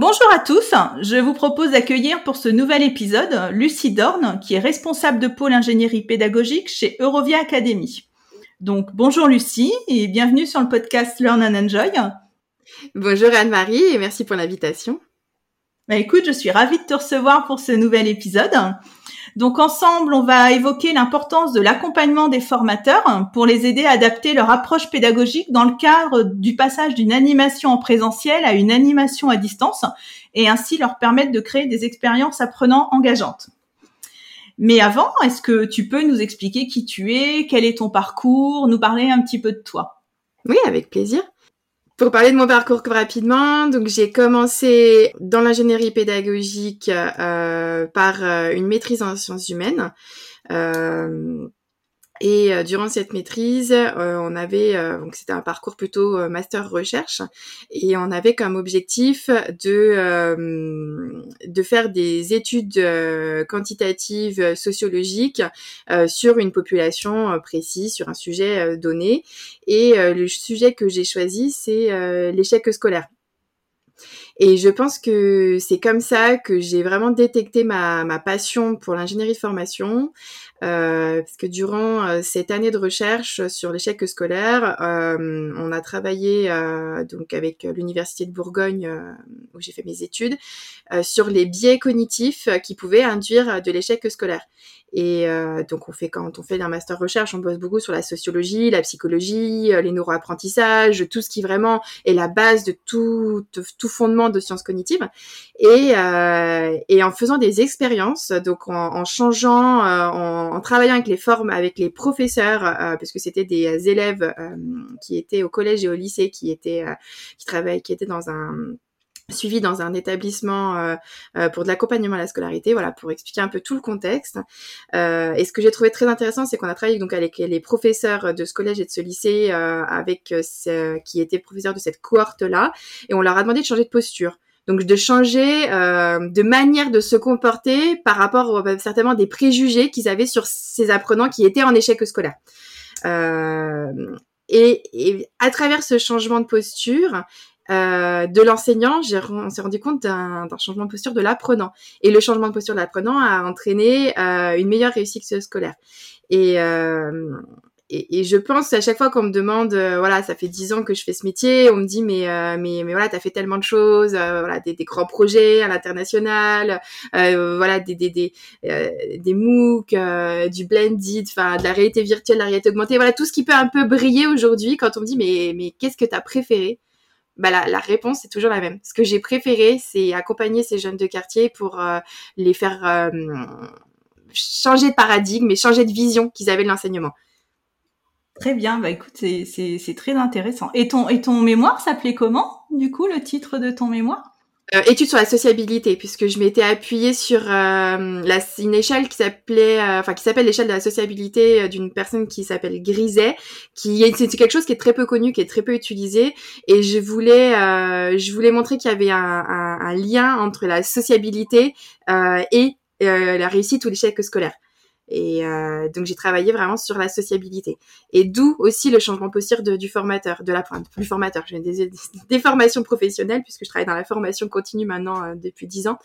Bonjour à tous, je vous propose d'accueillir pour ce nouvel épisode Lucie Dorn, qui est responsable de pôle ingénierie pédagogique chez Eurovia Academy. Donc bonjour Lucie et bienvenue sur le podcast Learn and Enjoy. Bonjour Anne-Marie et merci pour l'invitation. Bah écoute, je suis ravie de te recevoir pour ce nouvel épisode. Donc ensemble, on va évoquer l'importance de l'accompagnement des formateurs pour les aider à adapter leur approche pédagogique dans le cadre du passage d'une animation en présentiel à une animation à distance et ainsi leur permettre de créer des expériences apprenant engageantes. Mais avant, est-ce que tu peux nous expliquer qui tu es, quel est ton parcours, nous parler un petit peu de toi? Oui, avec plaisir. Pour parler de mon parcours rapidement, donc j'ai commencé dans l'ingénierie pédagogique euh, par euh, une maîtrise en sciences humaines. Euh, et euh, durant cette maîtrise, euh, on avait euh, donc c'était un parcours plutôt master recherche et on avait comme objectif de de faire des études quantitatives sociologiques sur une population précise, sur un sujet donné. Et le sujet que j'ai choisi, c'est l'échec scolaire. Et je pense que c'est comme ça que j'ai vraiment détecté ma, ma passion pour l'ingénierie de formation, euh, parce que durant euh, cette année de recherche sur l'échec scolaire, euh, on a travaillé euh, donc avec l'université de Bourgogne où j'ai fait mes études sur les biais cognitifs qui pouvaient induire de l'échec scolaire. Et euh, donc on fait quand on fait un master recherche, on bosse beaucoup sur la sociologie, la psychologie, les neuroapprentissages, tout ce qui vraiment est la base de tout, tout fondement de sciences cognitives. Et, euh, et en faisant des expériences, donc en, en changeant, euh, en, en, travaillant avec les formes, avec les professeurs, euh, parce que c'était des élèves euh, qui étaient au collège et au lycée, qui étaient qui travaillaient, qui étaient dans un suivi dans un établissement euh, euh, pour de l'accompagnement à la scolarité, voilà, pour expliquer un peu tout le contexte. Euh, et ce que j'ai trouvé très intéressant, c'est qu'on a travaillé donc avec les professeurs de ce collège et de ce lycée, avec ce, qui étaient professeurs de cette cohorte-là, et on leur a demandé de changer de posture. Donc de changer de manière de se comporter par rapport certainement des préjugés qu'ils avaient sur ces apprenants qui étaient en échec scolaire. Et, et, à travers ce changement de posture, euh, de l'enseignant, on s'est rendu compte d'un changement de posture de l'apprenant. Et le changement de posture de l'apprenant a entraîné euh, une meilleure réussite scolaire. Et, euh, et, et, je pense à chaque fois qu'on me demande, euh, voilà, ça fait dix ans que je fais ce métier, on me dit mais euh, mais mais voilà, t'as fait tellement de choses, euh, voilà, des, des, grands projets à l'international, voilà, des des des des MOOC, du blended, enfin de la réalité virtuelle, la réalité augmentée, voilà, tout ce qui peut un peu briller aujourd'hui quand on me dit mais mais qu'est-ce que t'as préféré? Bah, la, réponse est toujours la même. Ce que j'ai préféré, c'est accompagner ces jeunes de quartier pour euh, les faire euh, changer de paradigme et changer de vision qu'ils avaient de l'enseignement. Très bien, bah écoute, c'est très intéressant. Et ton, et ton mémoire s'appelait comment, du coup, le titre de ton mémoire? Euh, étude sur la sociabilité puisque je m'étais appuyée sur euh, la, une échelle qui s'appelait euh, enfin qui s'appelle l'échelle de la sociabilité euh, d'une personne qui s'appelle Griset qui est c'est quelque chose qui est très peu connu qui est très peu utilisé et je voulais je voulais montrer qu'il y avait un, un, un, lien entre la sociabilité et la réussite ou l'échec scolaire et euh, donc j'ai travaillé vraiment sur la sociabilité. Et d'où aussi le changement possible de, du formateur, de la du formateur. J'ai des, des, formations professionnelles puisque je travaille dans la formation continue maintenant euh, depuis dix ans.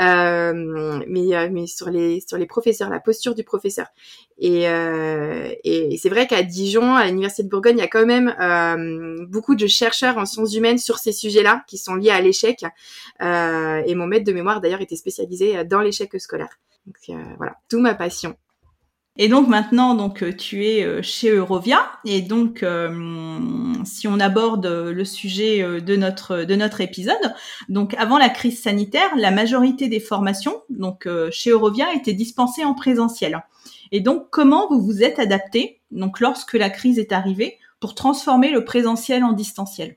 Euh, mais euh, mais sur les sur les professeurs, la posture du professeur. Et, euh, et, c'est vrai qu'à Dijon, à l'université de Bourgogne, il y a quand même beaucoup de chercheurs en sciences humaines sur ces sujets-là qui sont liés à l'échec. et mon maître de mémoire d'ailleurs était spécialisé dans l'échec scolaire. Donc voilà, tout ma passion. Et donc maintenant, donc euh, tu es euh, chez Eurovia et donc euh, si on aborde le sujet de notre de notre épisode, donc avant la crise sanitaire, la majorité des formations donc chez Eurovia étaient dispensées en présentiel. Et donc comment vous vous êtes adapté donc lorsque la crise est arrivée pour transformer le présentiel en distanciel?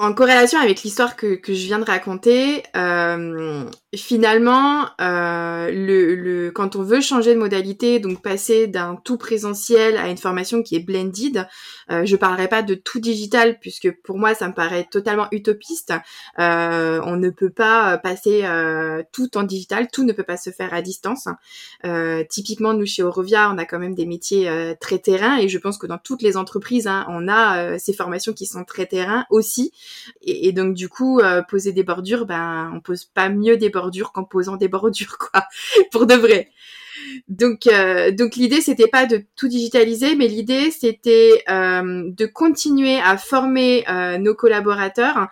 En corrélation avec l'histoire que, que je viens de raconter, euh, finalement, euh, le, le, quand on veut changer de modalité, donc passer d'un tout présentiel à une formation qui est blended, euh, je parlerai pas de tout digital puisque pour moi ça me paraît totalement utopiste. Euh, on ne peut pas passer euh, tout en digital, tout ne peut pas se faire à distance. Euh, typiquement, nous chez Eurovia, on a quand même des métiers euh, très terrain et je pense que dans toutes les entreprises, hein, on a ces formations qui sont très terrain aussi. Et, donc du coup, euh, poser des bordures, ben on pose pas mieux des bordures qu'en posant des bordures, quoi, pour de vrai. Donc, euh, donc l'idée c'était pas de tout digitaliser, mais l'idée c'était euh, de continuer à former nos collaborateurs.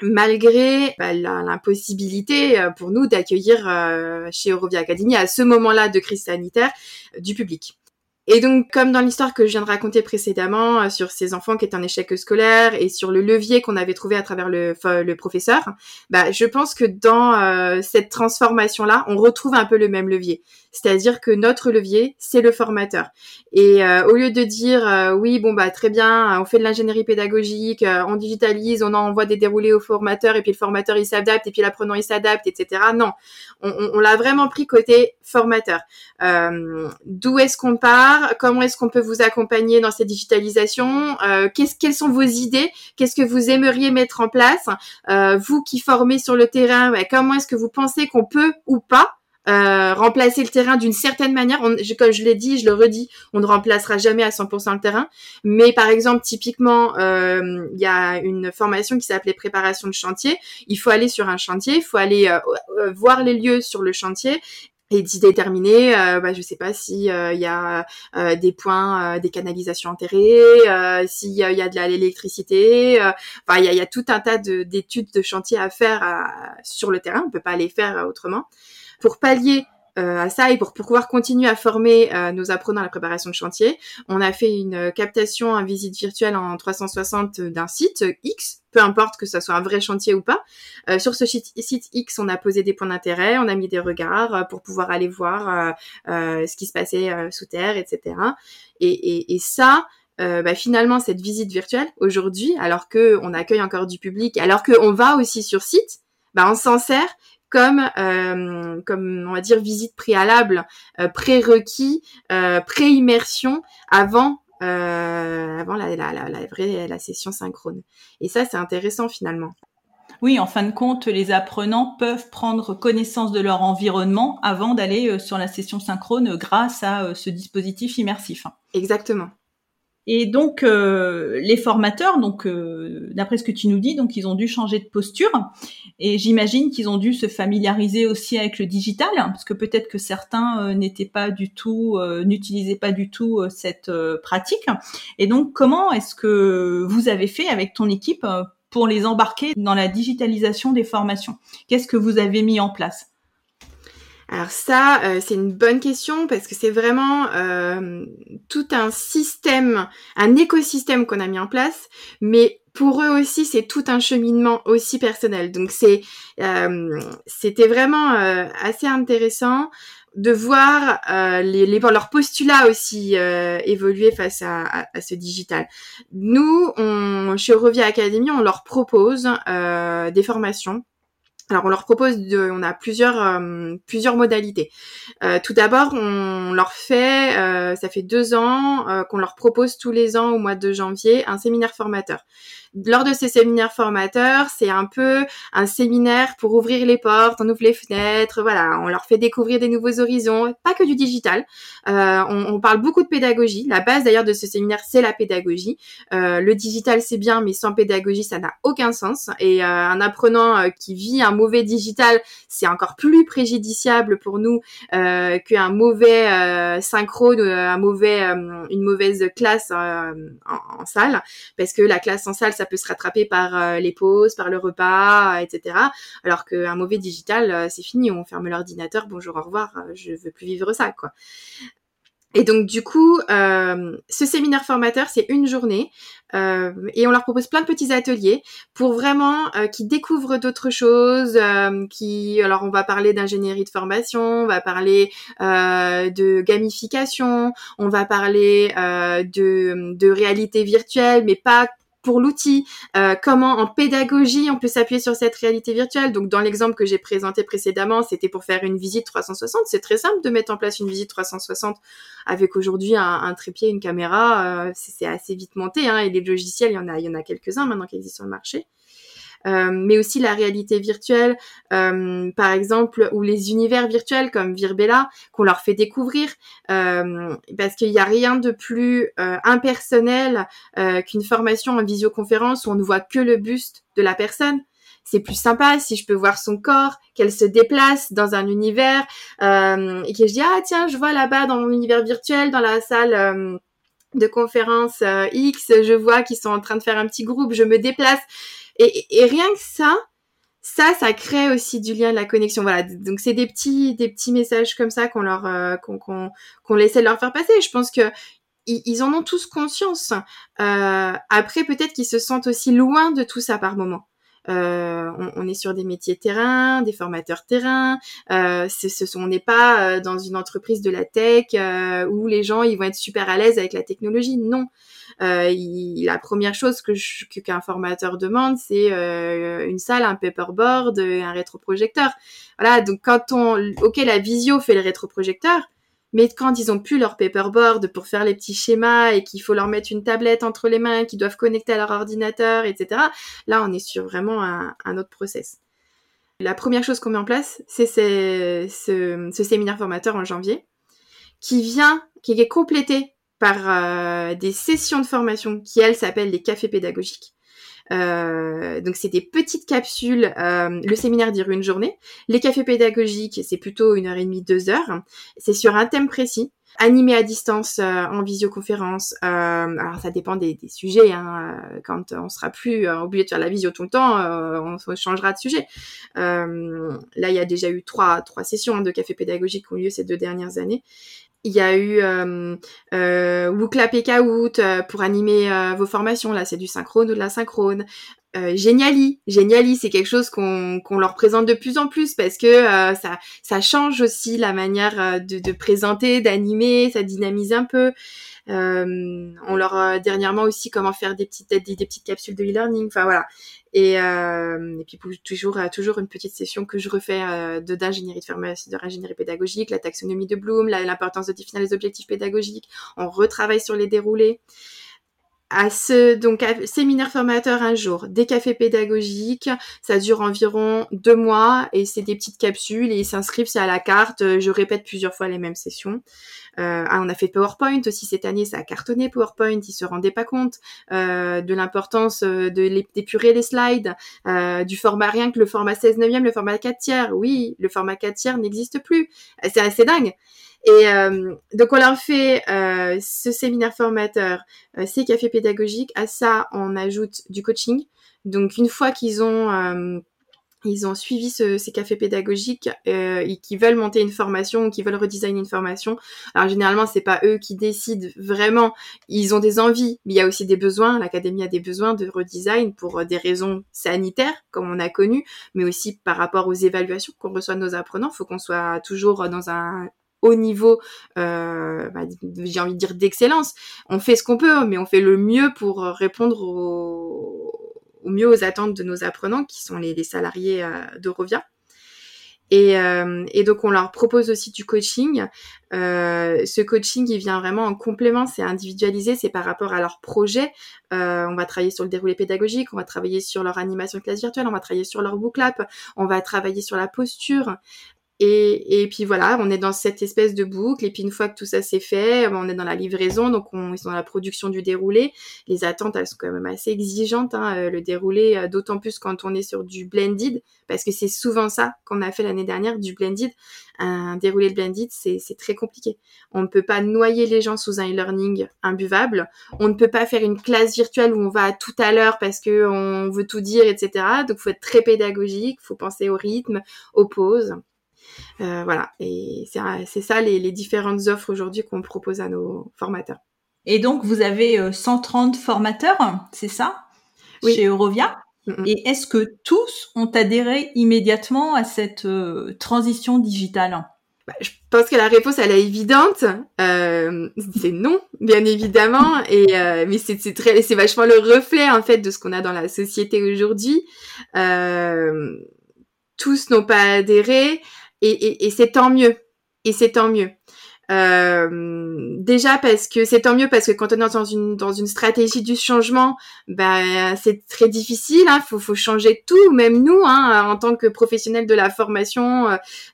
malgré bah, l'impossibilité pour nous d'accueillir chez Eurovia Academy à ce moment-là de crise sanitaire du public. Et donc, comme dans l'histoire que je viens de raconter précédemment euh, sur ces enfants qui étaient en échec scolaire et sur le levier qu'on avait trouvé à travers le, le professeur, bah, je pense que dans euh, cette transformation-là, on retrouve un peu le même levier. C'est-à-dire que notre levier, c'est le formateur. Et euh, au lieu de dire euh, oui, bon bah très bien, on fait de l'ingénierie pédagogique, euh, on digitalise, on envoie des déroulés au formateur et puis le formateur il s'adapte et puis l'apprenant il s'adapte, etc. Non, on, on, l'a vraiment pris côté formateur. D'où est-ce qu'on part? Comment est-ce qu'on peut vous accompagner dans cette digitalisation Qu'est-ce, Quelles sont vos idées? Qu'est-ce que vous aimeriez mettre en place? Vous qui formez sur le terrain, comment est-ce que vous pensez qu'on peut ou pas euh, remplacer le terrain d'une certaine manière? Comme je l'ai dit, je le redis, on ne remplacera jamais à 100% le terrain. Mais par exemple, typiquement, euh, il y a une formation qui s'appelait préparation de chantier. Il faut aller sur un chantier, il faut aller euh, voir les lieux sur le chantier et d'y déterminer, euh, bah, je sais pas si il y a des points, des canalisations enterrées, s'il y, a de l'électricité, enfin il y a, y a, tout un tas d'études de, chantier à faire sur le terrain, on peut pas les faire autrement. Pour pallier euh, à ça et pour, pouvoir continuer à former euh, nos apprenants à la préparation de chantier, on a fait une captation, un visite virtuelle en 360 d'un site X, peu importe que ce soit un vrai chantier ou pas. Euh, sur ce site, X, on a posé des points d'intérêt, on a mis des regards pour pouvoir aller voir ce qui se passait sous terre, etc. Et, et, ça, bah, finalement cette visite virtuelle aujourd'hui, alors que on accueille encore du public, alors qu'on va aussi sur site, bah, on s'en sert comme euh, comme on va dire visite préalable, euh, prérequis, euh, pré-immersion avant euh, avant la, la, la, la, vraie la session synchrone. Et ça c'est intéressant finalement. Oui, en fin de compte, les apprenants peuvent prendre connaissance de leur environnement avant d'aller euh, sur la session synchrone grâce à ce dispositif immersif. Exactement. Et donc euh, les formateurs, donc euh, d'après ce que tu nous dis, donc ils ont dû changer de posture. Et j'imagine qu'ils ont dû se familiariser aussi avec le digital, hein, parce que peut-être que certains euh, n'étaient pas du tout, n'utilisaient pas du tout cette pratique. Et donc comment est-ce que vous avez fait avec ton équipe pour les embarquer dans la digitalisation des formations? Qu'est-ce que vous avez mis en place? Alors ça, euh, c'est une bonne question parce que c'est vraiment euh, tout un système, un écosystème qu'on a mis en place, mais pour eux aussi, c'est tout un cheminement aussi personnel. Donc c'est, euh, c'était vraiment assez intéressant de voir les, les, leur postulat aussi évoluer face à, à, ce digital. Nous, on, chez Eurovia Academy, on leur propose des formations alors on leur propose de, on a plusieurs euh, plusieurs modalités. Euh, tout d'abord, on leur fait, euh, ça fait deux ans qu'on leur propose tous les ans au mois de janvier un séminaire formateur lors de ces séminaires formateurs, c'est un peu un séminaire pour ouvrir les portes, on ouvre les fenêtres, voilà, on leur fait découvrir des nouveaux horizons, pas que du digital. Euh, on, parle beaucoup de pédagogie. La base d'ailleurs de ce séminaire, c'est la pédagogie. Euh, le digital, c'est bien, mais sans pédagogie, ça n'a aucun sens. Et euh, un apprenant qui vit un mauvais digital, c'est encore plus préjudiciable pour nous qu'un mauvais synchrone, un mauvais, une mauvaise classe en salle, parce que la classe en salle, ça peut se rattraper par euh, les pauses, par le repas, euh, etc. Alors qu'un mauvais digital, euh, c'est fini, on ferme l'ordinateur, bonjour, au revoir, je veux plus vivre ça, quoi. Et donc du coup, ce séminaire formateur, c'est une journée et on leur propose plein de petits ateliers pour vraiment qu'ils découvrent d'autres choses. qui, alors on va parler d'ingénierie de formation, on va parler de gamification, on va parler de, de réalité virtuelle, mais pas pour l'outil, euh, comment en pédagogie on peut s'appuyer sur cette réalité virtuelle. Donc dans l'exemple que j'ai présenté précédemment, c'était pour faire une visite 360. C'est très simple de mettre en place une visite 360 avec aujourd'hui un, trépied, une caméra. Euh, c'est assez vite monté hein, et les logiciels, il y en a, il y en a quelques-uns maintenant qui existent sur le marché. Euh, mais aussi la réalité virtuelle, euh, par exemple, ou les univers virtuels comme Virbella, qu'on leur fait découvrir, euh, parce qu'il n'y a rien de plus impersonnel qu'une formation en visioconférence où on ne voit que le buste de la personne c'est plus sympa si je peux voir son corps, qu'elle se déplace dans un univers et que je dis ah tiens je vois là-bas dans mon univers virtuel dans la salle de conférence X, je vois qu'ils sont en train de faire un petit groupe, je me déplace. Et, rien que ça, ça, ça crée aussi du lien, de la connexion. Voilà. Donc c'est des petits, des petits messages comme ça qu'on leur, euh, qu'on, qu'on, qu'on essaie leur faire passer. Je pense que ils, en ont tous conscience. Euh, après, peut-être qu'ils se sentent aussi loin de tout ça par moment. Euh, on, est sur des métiers terrain, des formateurs terrain. Euh, ce, on n'est pas euh, dans une entreprise de la tech où les gens ils vont être super à l'aise avec la technologie. Non. la première chose que qu'un formateur demande, c'est une salle, un paperboard, un rétroprojecteur. Voilà. Donc quand on, ok, la visio fait le rétroprojecteur, mais quand ils ont plus leur paperboard pour faire les petits schémas et qu'il faut leur mettre une tablette entre les mains, qu'ils doivent connecter à leur ordinateur, etc. Là, on est sur vraiment un, autre process. La première chose qu'on met en place, c'est ce, séminaire formateur en janvier, qui vient, qui est complété par euh, des sessions de formation qui, elles, s'appellent les cafés pédagogiques. Euh, donc c'est des petites capsules. Euh, le séminaire dure une journée. Les cafés pédagogiques, c'est plutôt une heure et demie, deux heures. C'est sur un thème précis animé à distance euh, en visioconférence. Euh, alors ça dépend des, des sujets. Hein. Quand on sera plus obligé de faire la visio tout le temps, on, changera de sujet. là, il y a déjà eu trois trois sessions hein, de café pédagogique qui ont lieu ces deux dernières années. Il y a eu euh, euh, et Kahoot euh, pour animer euh, vos formations. Là, c'est du synchrone ou de la synchrone. Euh, Geniali, Geniali, c'est quelque chose qu'on qu'on leur présente de plus en plus parce que ça ça change aussi la manière de, de présenter, d'animer, ça dynamise un peu. Euh, on leur a dernièrement aussi comment faire des petites des, petites capsules de e-learning. Enfin voilà. Et, euh, et puis toujours toujours une petite session que je refais euh, de d'ingénierie de pharmacie, de l'ingénierie pédagogique, la taxonomie de Bloom, l'importance de définir les objectifs pédagogiques. On retravaille sur les déroulés à ce donc séminaire formateur un jour, des cafés pédagogiques, ça dure environ deux mois et c'est des petites capsules et ils s'inscrivent, c'est à la carte. Je répète plusieurs fois les mêmes sessions. Euh, ah, on a fait PowerPoint aussi cette année, ça a cartonné PowerPoint, ils se rendaient pas compte euh, de l'importance euh, de d'épurer les slides, du format rien que le format 16 neuvième, le format 4 tiers. Oui, le format 4 tiers n'existe plus. C'est assez dingue. Et donc on leur fait ce séminaire formateur, ces cafés pédagogiques. À ça, on ajoute du coaching. Donc une fois qu'ils ont ils ont suivi ces cafés pédagogiques euh, et qui veulent monter une formation ou qui veulent redesigner une formation. Alors généralement, c'est pas eux qui décident vraiment. Ils ont des envies, mais il y a aussi des besoins. L'académie a des besoins de redesign pour des raisons sanitaires, comme on a connu, mais aussi par rapport aux évaluations qu'on reçoit de nos apprenants. Il faut qu'on soit toujours dans un haut niveau, euh, bah, j'ai envie de dire d'excellence. On fait ce qu'on peut, mais on fait le mieux pour répondre aux au mieux aux attentes de nos apprenants, qui sont les, salariés euh, d'Eurovia. Et, euh, et, donc on leur propose aussi du coaching. Euh, ce coaching, il vient vraiment en complément, c'est individualisé, c'est par rapport à leur projet. on va travailler sur le déroulé pédagogique, on va travailler sur leur animation de classe virtuelle, on va travailler sur leur booklap, on va travailler sur la posture. Et, et puis voilà, on est dans cette espèce de boucle. Et puis une fois que tout ça c'est fait, on est dans la livraison, donc on est dans la production du déroulé. Les attentes, elles sont quand même assez exigeantes, hein, euh, le déroulé, euh, d'autant plus quand on est sur du blended, parce que c'est souvent ça qu'on a fait l'année dernière, du blended. Un déroulé de blended, c'est très compliqué. On ne peut pas noyer les gens sous un e-learning imbuvable. On ne peut pas faire une classe virtuelle où on va tout à l'heure parce que on veut tout dire, etc. Donc, faut être très pédagogique, faut penser au rythme, aux pauses. Euh, voilà, et c'est ça les, différentes offres aujourd'hui qu'on propose à nos formateurs. Et donc, vous avez 130 euh, formateurs, c'est ça? Chez Eurovia? Et est-ce que tous ont adhéré immédiatement à cette euh, transition digitale? Bah, je pense que la réponse elle est évidente. Euh, c'est non, bien évidemment. Et euh, mais c'est c'est très c'est vachement le reflet en fait de ce qu'on a dans la société aujourd'hui. Euh, tous n'ont pas adhéré et, c'est tant mieux. Et c'est tant mieux. Euh, déjà parce que c'est tant mieux parce que quand on est dans une dans une stratégie du changement, ben c'est très difficile. Hein, faut faut changer tout, même nous, hein, en tant que professionnels de la formation,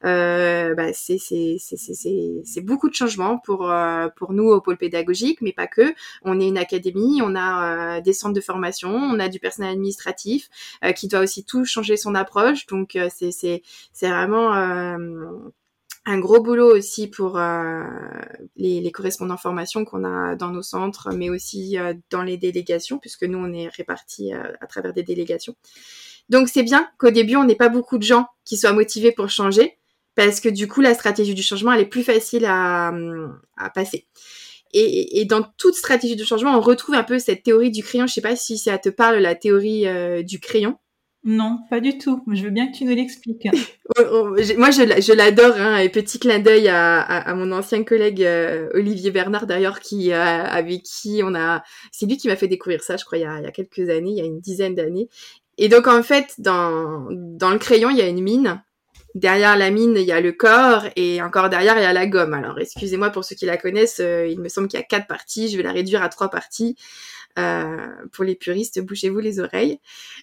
euh, ben, c'est c'est c'est c'est c'est beaucoup de changements pour euh, pour nous au pôle pédagogique, mais pas que. On est une académie, on a euh, des centres de formation, on a du personnel administratif euh, qui doit aussi tout changer son approche. Donc c'est c'est c'est vraiment un gros boulot aussi pour euh, les, les, correspondants formation qu'on a dans nos centres, mais aussi euh, dans les délégations, puisque nous, on est répartis euh, à travers des délégations. Donc, c'est bien qu'au début, on n'ait pas beaucoup de gens qui soient motivés pour changer, parce que du coup, la stratégie du changement, elle est plus facile à, à passer. Et, et, dans toute stratégie de changement, on retrouve un peu cette théorie du crayon. Je sais pas si ça te parle, la théorie du crayon. Non, pas du tout. Je veux bien que tu nous l'expliques. Moi, je, l'adore. Hein, et petit clin d'œil à, mon ancien collègue euh, Olivier Bernard, d'ailleurs, qui euh, avec qui on a. C'est lui qui m'a fait découvrir ça, je crois, il y, a, il y a quelques années, il y a une dizaine d'années. Et donc, en fait, dans, dans le crayon, il y a une mine. Derrière la mine, il y a le corps et encore derrière, il y a la gomme. Alors, excusez-moi pour ceux qui la connaissent, euh, il me semble qu'il y a quatre parties. Je vais la réduire à trois parties. Euh, pour les puristes, bouchez-vous les oreilles.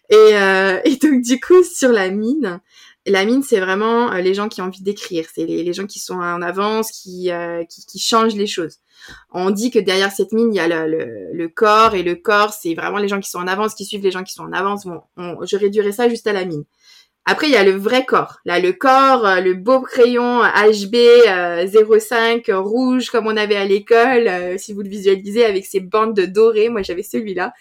Et, euh, et, donc du coup sur la mine, la mine c'est vraiment euh, les gens qui ont envie d'écrire, c'est les, gens qui sont en avance, qui, qui, qui changent les choses. On dit que derrière cette mine il y a le, le, le corps et le corps c'est vraiment les gens qui sont en avance, qui suivent les gens qui sont en avance. Bon, on, je réduirais ça juste à la mine. Après, il y a le vrai corps. Là, le corps, euh, le beau crayon HB euh, 05 euh, rouge comme on avait à l'école, si vous le visualisez avec ses bandes dorées. Moi, j'avais celui-là.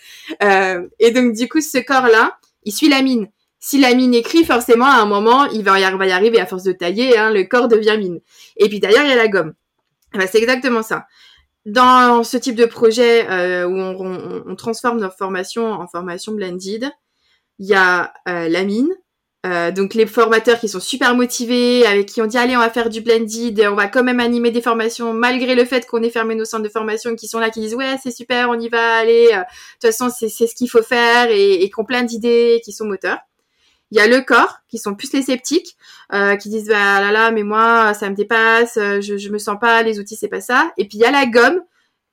et donc, du coup, ce corps-là, il suit la mine. Si la mine écrit, forcément, à un moment, il va y arriver à force de tailler, hein, le corps devient mine. Et puis derrière, il y a la gomme. Eh ben, c'est exactement ça. Dans ce type de projet où on, transforme nos formations en formation blended, il y a la mine, euh, donc les formateurs qui sont super motivés, avec qui on dit allez on va faire du blended, on va quand même animer des formations malgré le fait qu'on ait fermé nos centres de formation, qui sont là, qui disent ouais c'est super, on y va, aller, euh, de toute façon c'est ce qu'il faut faire et, et qui ont plein d'idées, qui sont moteurs. Il y a le corps, qui sont plus les sceptiques, euh, qui disent bah là là mais moi ça me dépasse, je, je me sens pas, les outils c'est pas ça. Et puis il y a la gomme,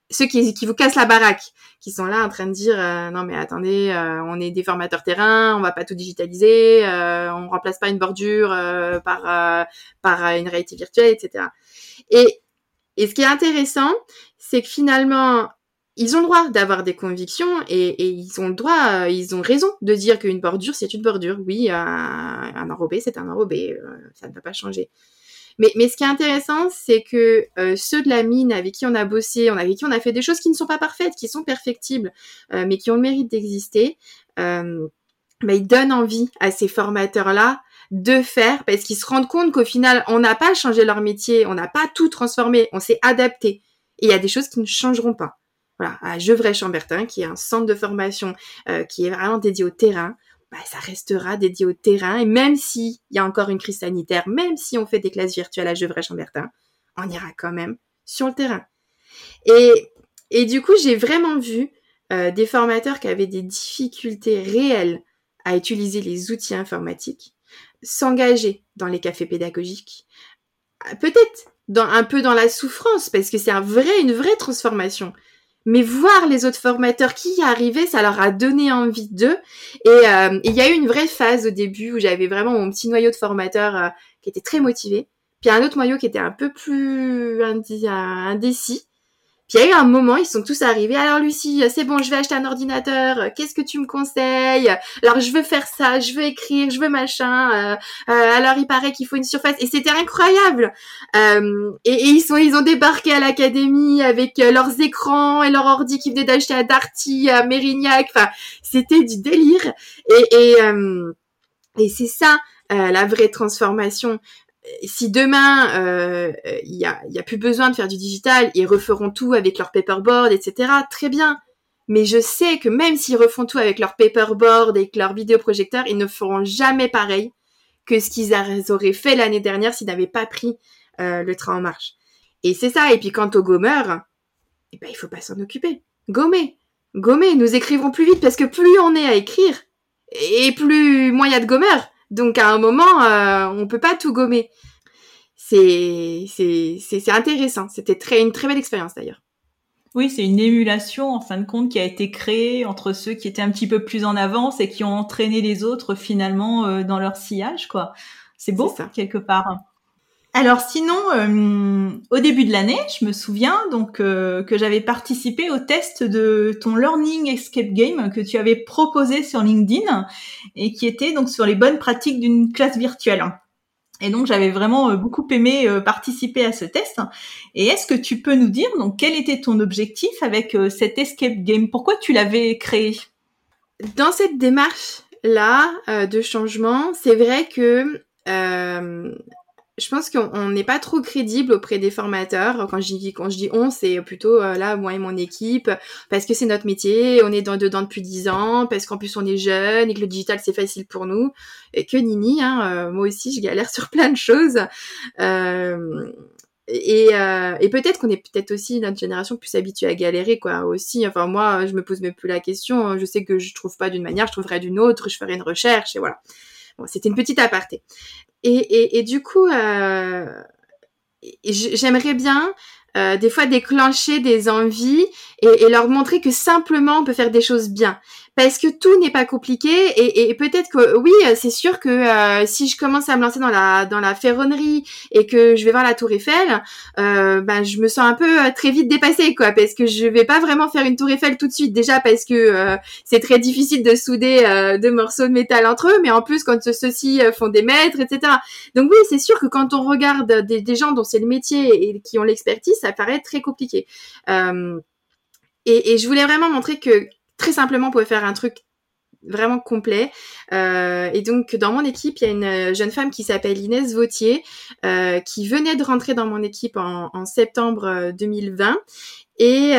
ceux qui, vous cassent la baraque, qui sont là en train de dire euh, non mais attendez, euh, on est des formateurs terrain, on va pas tout digitaliser, euh, on remplace pas une bordure euh, par par une réalité virtuelle, etc. Et et ce qui est intéressant, c'est que finalement ils ont le droit d'avoir des convictions et, et, ils ont le droit, ils ont raison de dire qu'une bordure c'est une bordure. Oui, un, un enrobé c'est un enrobé, ça ne va pas changer. Mais, ce qui est intéressant, c'est que euh, ceux de la mine avec qui on a bossé, avec qui on a fait des choses qui ne sont pas parfaites, qui sont perfectibles, euh, mais qui ont le mérite d'exister, euh, bah, ils donnent envie à ces formateurs-là de faire parce qu'ils se rendent compte qu'au final, on n'a pas changé leur métier, on n'a pas tout transformé, on s'est adapté. Et il y a des choses qui ne changeront pas. Voilà, à Gevrey-Chambertin, qui est un centre de formation euh, qui est vraiment dédié au terrain, bah, ça restera dédié au terrain. Et même s'il y a encore une crise sanitaire, même si on fait des classes virtuelles à Gevrey-Chambertin, on ira quand même sur le terrain. Et, et du coup, j'ai vraiment vu euh, des formateurs qui avaient des difficultés réelles à utiliser les outils informatiques, s'engager dans les cafés pédagogiques, euh, peut-être un peu dans la souffrance, parce que c'est un vrai, une vraie transformation mais voir les autres formateurs qui y arrivaient, ça leur a donné envie d'eux. Et euh, il y a eu une vraie phase au début où j'avais vraiment mon petit noyau de formateurs euh, qui était très motivé, puis un autre noyau qui était un peu plus indécis. Puis il y a eu un moment, ils sont tous arrivés. Alors Lucie, c'est bon, je vais acheter un ordinateur. Qu'est-ce que tu me conseilles? Alors je veux faire ça, je veux écrire, je veux machin. Euh, euh, alors il paraît qu'il faut une surface. Et c'était incroyable. Euh, et, ils sont, ils ont débarqué à l'académie avec euh, leurs écrans et leur ordi qu'ils venaient d'acheter à Darty, à Mérignac. Enfin, c'était du délire. Et, et, euh, et c'est ça la vraie transformation si demain il euh, y, a, y a plus besoin de faire du digital, ils referont tout avec leur paperboard, etc. Très bien. Mais je sais que même s'ils refont tout avec leur paperboard et leur vidéoprojecteur, ils ne feront jamais pareil que ce qu'ils auraient fait l'année dernière s'ils n'avaient pas pris le train en marche. Et c'est ça. Et puis quant aux gommeurs, eh ben, il faut pas s'en occuper. Gommer. Gommer. Nous écrivons plus vite parce que plus on est à écrire, et plus moins il y a de gommeurs. Donc à un moment, euh, on peut pas tout gommer. C'est c'est intéressant. C'était très une très belle expérience d'ailleurs. Oui, c'est une émulation en fin de compte qui a été créée entre ceux qui étaient un petit peu plus en avance et qui ont entraîné les autres finalement euh, dans leur sillage, quoi. C'est beau quelque part. Alors sinon, euh, au début de l'année, je me souviens donc euh, que j'avais participé au test de ton Learning Escape Game que tu avais proposé sur LinkedIn et qui était donc sur les bonnes pratiques d'une classe virtuelle. Et donc j'avais vraiment euh, beaucoup aimé participer à ce test. Et est-ce que tu peux nous dire donc quel était ton objectif avec cet escape game? Pourquoi tu l'avais créé? Dans cette démarche là de changement, c'est vrai que je pense qu'on n'est pas trop crédible auprès des formateurs. Quand je dis, quand je dis on, c'est plutôt euh, là, moi et mon équipe, parce que c'est notre métier, on est dans, dedans depuis dix ans, parce qu'en plus on est jeune et que le digital c'est facile pour nous. Et que nini, hein, euh, moi aussi je galère sur plein de choses. Euh, et, et peut-être qu'on est peut-être aussi notre génération plus habituée à galérer quoi aussi. Enfin moi, je me pose même plus la question. Je sais que je trouve pas d'une manière, je trouverai d'une autre. Je ferai une recherche et voilà. Bon, c'était une petite aparté. Et, et, du coup, euh, j'aimerais bien euh, des fois déclencher des envies et, leur montrer que simplement on peut faire des choses bien parce que tout n'est pas compliqué et, peut-être que oui c'est sûr que euh, si je commence à me lancer dans la dans la ferronnerie et que je vais voir la tour Eiffel euh, ben je me sens un peu euh, très vite dépassée quoi parce que je vais pas vraiment faire une tour Eiffel tout de suite. Déjà parce que c'est très difficile de souder deux morceaux de métal entre eux mais en plus quand ceux-ci font des mètres etc donc oui c'est sûr que quand on regarde des, gens dont c'est le métier et qui ont l'expertise ça paraît très compliqué. Et je voulais vraiment montrer que très simplement, on pouvait faire un truc vraiment complet. Euh, et donc dans mon équipe, il y a une euh, jeune femme qui s'appelle Inès Vautier, euh, qui venait de rentrer dans mon équipe en, septembre 2020 et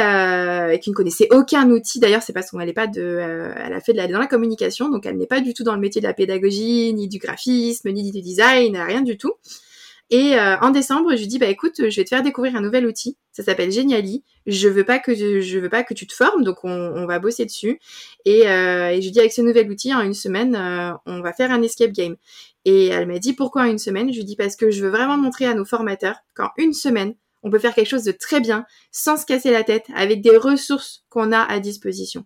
qui ne connaissait aucun outil. D'ailleurs, c'est parce qu'on n'allait pas de, elle a fait de dans la communication, donc elle n'est pas du tout dans le métier de la pédagogie, ni du graphisme, ni du design, rien du tout. Et euh, en décembre, je lui dis bah écoute, je vais te faire découvrir un nouvel outil. Ça s'appelle Geniali. Je veux pas que je, veux pas que tu te formes, donc on, on va bosser dessus. Et, euh, et je lui dis avec ce nouvel outil, en une semaine, euh, on va faire un escape game. Et elle m'a dit pourquoi en une semaine? Je lui dis parce que je veux vraiment montrer à nos formateurs qu'en une semaine, on peut faire quelque chose de très bien, sans se casser la tête, avec des ressources qu'on a à disposition.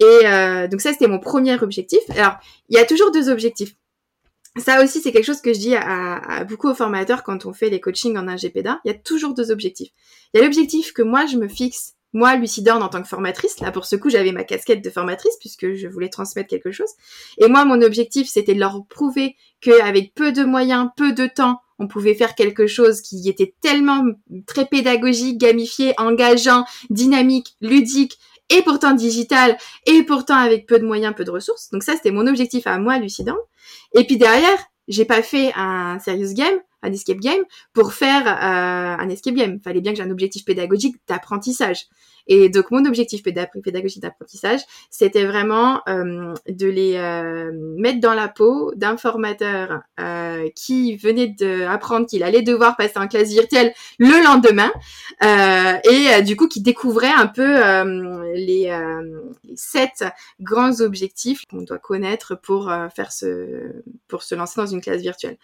Et euh, donc ça, c'était mon premier objectif. Alors, il y a toujours deux objectifs ça aussi, c'est quelque chose que je dis à, beaucoup aux formateurs quand on fait les coachings en IGPDA. Il y a toujours deux objectifs. Il y a l'objectif que moi, je me fixe, moi, Lucie Dorn, en tant que formatrice. Là, pour ce coup, j'avais ma casquette de formatrice puisque je voulais transmettre quelque chose. Et moi, mon objectif, c'était de leur prouver qu'avec peu de moyens, peu de temps, on pouvait faire quelque chose qui était tellement très pédagogique, gamifié, engageant, dynamique, ludique, et pourtant digital, et pourtant avec peu de moyens, peu de ressources. Donc ça, c'était mon objectif à moi, Lucie Dorn. Et puis derrière, j'ai pas fait un serious game, un escape game, pour faire euh, un escape game. Fallait bien que j'ai un objectif pédagogique d'apprentissage. Et donc mon objectif pédagogique d'apprentissage, c'était vraiment euh, de les euh, mettre dans la peau d'un formateur euh, qui venait d'apprendre qu'il allait devoir passer en classe virtuelle le lendemain, et du coup qui découvrait un peu les, les, sept grands objectifs qu'on doit connaître pour faire ce, pour se lancer dans une classe virtuelle.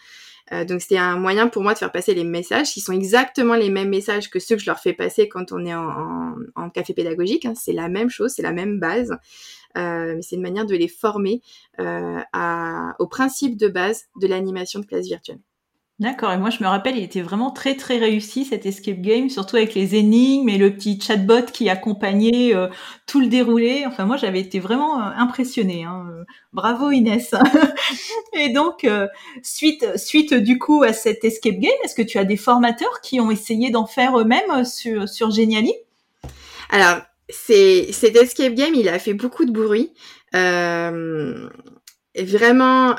Euh, donc c'était un moyen pour moi de faire passer les messages qui sont exactement les mêmes messages que ceux que je leur fais passer quand on est en, café pédagogique. Hein. C'est la même chose, c'est la même base, euh, mais c'est une manière de les former euh, à, au principe de base de l'animation de classe virtuelle. D'accord, et moi je me rappelle, il était vraiment très très réussi cet escape game, surtout avec les énigmes et le petit chatbot qui accompagnait euh, tout le déroulé. Enfin moi j'avais été vraiment euh, impressionnée. Hein. Bravo Inès. et donc euh, suite suite du coup à cet escape game, est-ce que tu as des formateurs qui ont essayé d'en faire eux-mêmes sur sur Geniali? Alors c'est cet escape game, il a fait beaucoup de bruit. Vraiment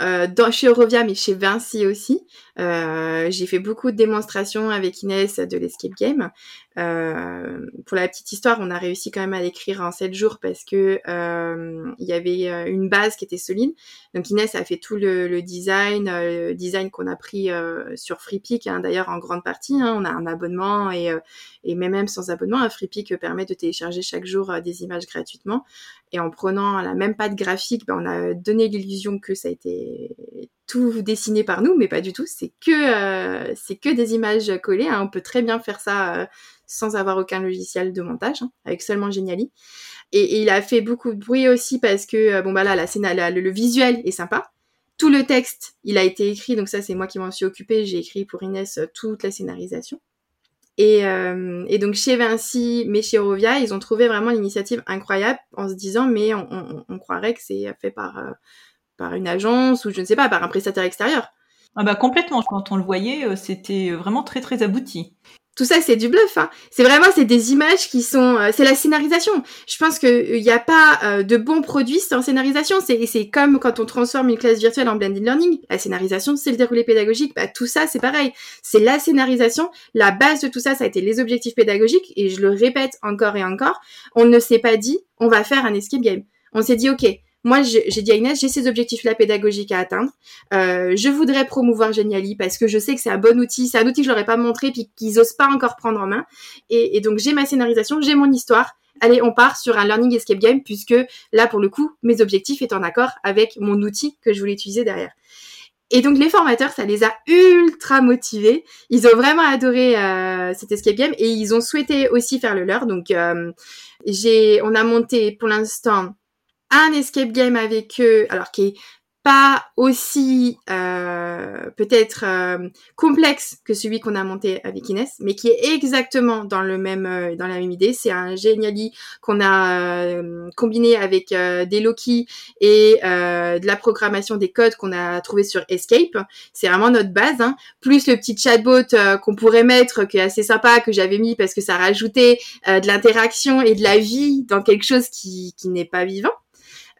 chez Eurovia, mais chez Vinci aussi. Euh, j'ai fait beaucoup de démonstrations avec Inès de l'escape game. Euh, pour la petite histoire, on a réussi quand même à l'écrire en 7 jours parce que euh, il y avait une base qui était solide. Donc Inès a fait tout le, le design, le design qu'on a pris sur FreePic, hein, d'ailleurs en grande partie. Hein, on a un abonnement et, et même, même sans abonnement, un FreePic permet de télécharger chaque jour des images gratuitement. Et en prenant la même patte graphique, ben, on a donné l'illusion que ça a été tout dessiné par nous, mais pas du tout. C'est que c'est que des images collées. Hein. On peut très bien faire ça sans avoir aucun logiciel de montage, hein, avec seulement Geniali. Et, il a fait beaucoup de bruit aussi parce que, euh, bon bah là, la scène, le, visuel est sympa. Tout le texte, il a été écrit, donc ça c'est moi qui m'en suis occupée. J'ai écrit pour Inès euh, toute la scénarisation. Et, euh, donc chez Vinci, mais chez Rovia, ils ont trouvé vraiment l'initiative incroyable en se disant mais on croirait que c'est fait par, par une agence ou je ne sais pas, par un prestataire extérieur. Ah bah complètement, quand on le voyait, c'était vraiment très très abouti tout ça c'est du bluff. Hein. C'est vraiment c'est des images qui sont, euh, c'est la scénarisation. Je pense que il n'y a pas euh, de bons produits sans scénarisation. C'est c'est comme quand on transforme une classe virtuelle en blended learning. La scénarisation, c'est le déroulé pédagogique. Bah tout ça c'est pareil. C'est la scénarisation. La base de tout ça, ça a été les objectifs pédagogiques. Et je le répète encore et encore. On ne s'est pas dit on va faire un escape game. On s'est dit ok moi, j'ai dit à Inès, j'ai ces objectifs-là pédagogiques à atteindre. Euh, je voudrais promouvoir Geniali parce que je sais que c'est un bon outil. C'est un outil que je leur ai pas montré puis qu'ils osent pas encore prendre en main. Et, et donc, j'ai ma scénarisation, j'ai mon histoire. Allez, on part sur un learning escape game puisque là, pour le coup, mes objectifs étaient en accord avec mon outil que je voulais utiliser derrière. Et donc les formateurs, ça les a ultra motivés. Ils ont vraiment adoré euh, cet escape game et ils ont souhaité aussi faire le leur. Donc euh, j'ai, on a monté pour l'instant un escape game avec eux, alors qui est pas aussi euh, peut-être euh, complexe que celui qu'on a monté avec Inès, mais qui est exactement dans le même euh, dans la même idée. C'est un Geniali qu'on a combiné avec des Loki et de la programmation des codes qu'on a trouvé sur Escape. C'est vraiment notre base, hein. plus le petit chatbot qu'on pourrait mettre, qui est assez sympa, que j'avais mis parce que ça rajoutait de l'interaction et de la vie dans quelque chose qui, qui n'est pas vivant.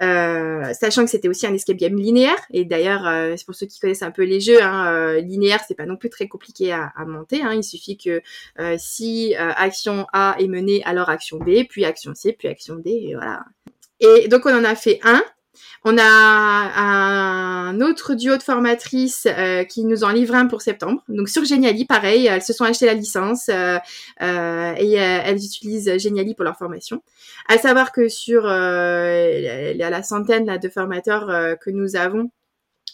Euh, sachant que c'était aussi un escape game linéaire. Et d'ailleurs, euh, pour ceux qui connaissent un peu les jeux, hein, euh, linéaire, c'est pas non plus très compliqué à, monter. Hein. Il suffit que si action A est menée, alors action B, puis action C, puis action D, et voilà. Et donc on en a fait un. On a un autre duo de formatrices euh, qui nous en livre un pour septembre. Donc sur Geniali, pareil, elles se sont achetées la licence euh, euh, et elles utilisent Geniali pour leur formation. À savoir que sur la centaine de formateurs que nous avons,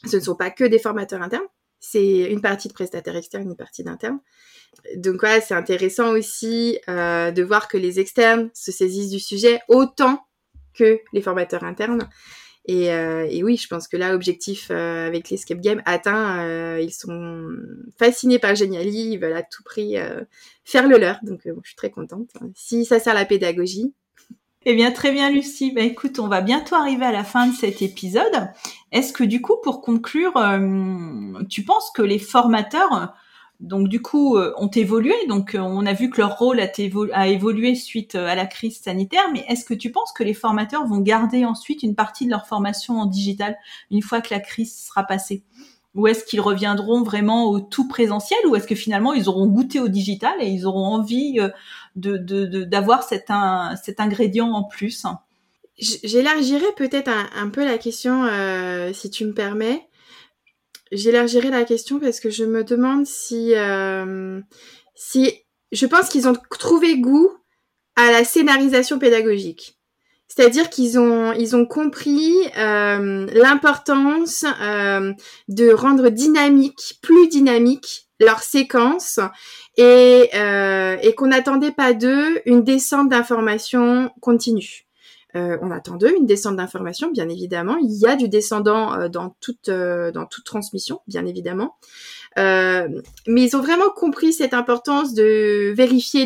ce ne sont pas que des formateurs internes. C'est une partie de prestataires externes, une partie d'internes. Donc voilà, c'est intéressant aussi de voir que les externes se saisissent du sujet autant que les formateurs internes. Et, euh, et, oui, je pense que là, objectif euh, avec l'escape game atteint, euh, ils sont fascinés par Geniali, ils veulent à tout prix faire le leur. Donc, je suis très contente. Si ça sert la pédagogie. Eh bien, très bien, Lucie. Bah, écoute, on va bientôt arriver à la fin de cet épisode. Est-ce que du coup, pour conclure, tu penses que les formateurs donc du coup, euh, ont évolué. Donc euh, on a vu que leur rôle a, évolué suite euh, à la crise sanitaire. Mais est-ce que tu penses que les formateurs vont garder ensuite une partie de leur formation en digital une fois que la crise sera passée? Ou est-ce qu'ils reviendront vraiment au tout présentiel? Ou est-ce que finalement ils auront goûté au digital et ils auront envie d'avoir cet, ingrédient en plus? J'élargirais peut-être un, peu la question, si tu me permets j'élargirai la question parce que je me demande si, euh, si je pense qu'ils ont trouvé goût à la scénarisation pédagogique. C'est-à-dire qu'ils ont, ils ont compris euh, l'importance euh, de rendre dynamique, plus dynamique, leur séquence et, euh, et qu'on n'attendait pas d'eux une descente d'informations continue. Euh, on attend d'eux une descente d'information, bien évidemment. Il y a du descendant euh, dans toute euh, dans toute transmission, bien évidemment. mais ils ont vraiment compris cette importance de vérifier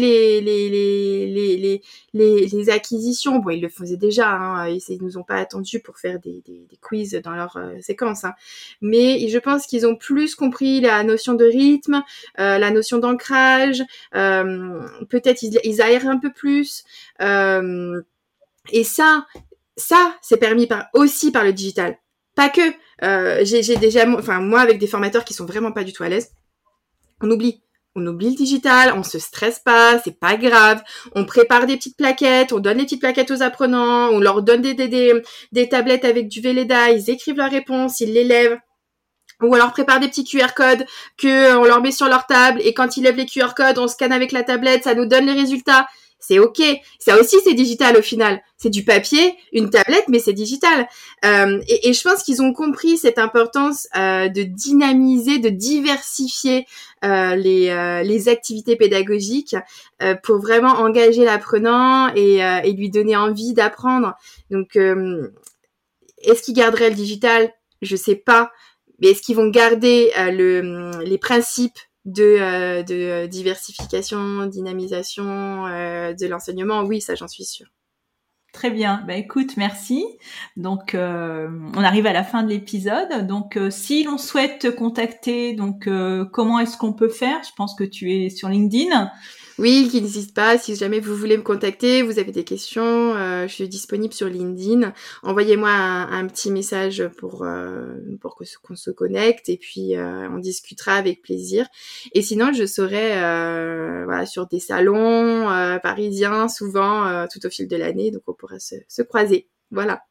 les acquisitions. Bon, ils le faisaient déjà. Hein, ils, nous ont pas attendus pour faire des, des, quiz dans leur séquence. Hein. Mais je pense qu'ils ont plus compris la notion de rythme, la notion d'ancrage. Peut-être ils, ils aèrent un peu plus. Et ça, ça, c'est permis par, aussi par le digital. Pas que. j'ai déjà, enfin moi avec des formateurs qui sont vraiment pas du tout à l'aise, on oublie on oublie le digital, on se stresse pas, c'est pas grave. On prépare des petites plaquettes, on donne les petites plaquettes aux apprenants, on leur donne des, des, des, tablettes avec du Véleda, ils écrivent leurs réponses, ils les lèvent. Ou alors prépare des petits QR codes que on leur met sur leur table et quand ils lèvent les QR codes, on scanne avec la tablette, ça nous donne les résultats c'est ok. Ça aussi, c'est digital au final. C'est du papier, une tablette, mais c'est digital. Euh, et, je pense qu'ils ont compris cette importance euh, de dynamiser, de diversifier euh, les, activités pédagogiques pour vraiment engager l'apprenant et, lui donner envie d'apprendre. Donc, est-ce qu'ils garderaient le digital? Je sais pas. Mais est-ce qu'ils vont garder le, les principes de, euh, euh, diversification, dynamisation euh, de l'enseignement, oui, ça j'en suis sûre. Très bien. Bah écoute, merci. Donc on arrive à la fin de l'épisode. Donc si l'on souhaite te contacter, donc comment est-ce qu'on peut faire? Je pense que tu es sur LinkedIn. Oui, qui n'hésite pas. Si jamais vous voulez me contacter, vous avez des questions, euh, je suis disponible sur LinkedIn. Envoyez-moi un, petit message pour euh, pour qu'on se connecte et puis euh, on discutera avec plaisir. Et sinon, je serai sur des salons parisiens souvent tout au fil de l'année, donc on pourra se croiser. Voilà.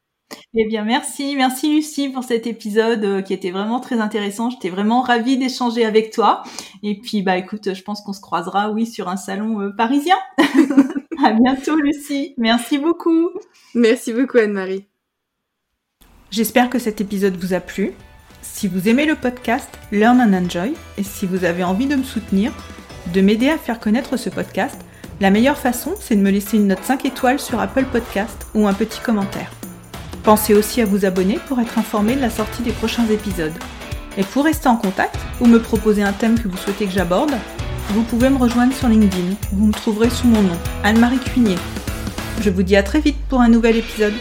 Eh bien, merci, merci Lucie pour cet épisode euh, qui était vraiment très intéressant. J'étais vraiment ravie d'échanger avec toi. Et puis, bah, écoute, je pense qu'on se croisera, oui, sur un salon euh, parisien. à bientôt, Lucie. Merci beaucoup. Merci beaucoup, Anne-Marie. J'espère que cet épisode vous a plu. Si vous aimez le podcast Learn and Enjoy et si vous avez envie de me soutenir, de m'aider à faire connaître ce podcast, la meilleure façon, c'est de me laisser une note 5 étoiles sur Apple Podcast ou un petit commentaire. Pensez aussi à vous abonner pour être informé de la sortie des prochains épisodes. Et pour rester en contact ou me proposer un thème que vous souhaitez que j'aborde, vous pouvez me rejoindre sur LinkedIn. Vous me trouverez sous mon nom, Anne-Marie Cuinier. Je vous dis à très vite pour un nouvel épisode.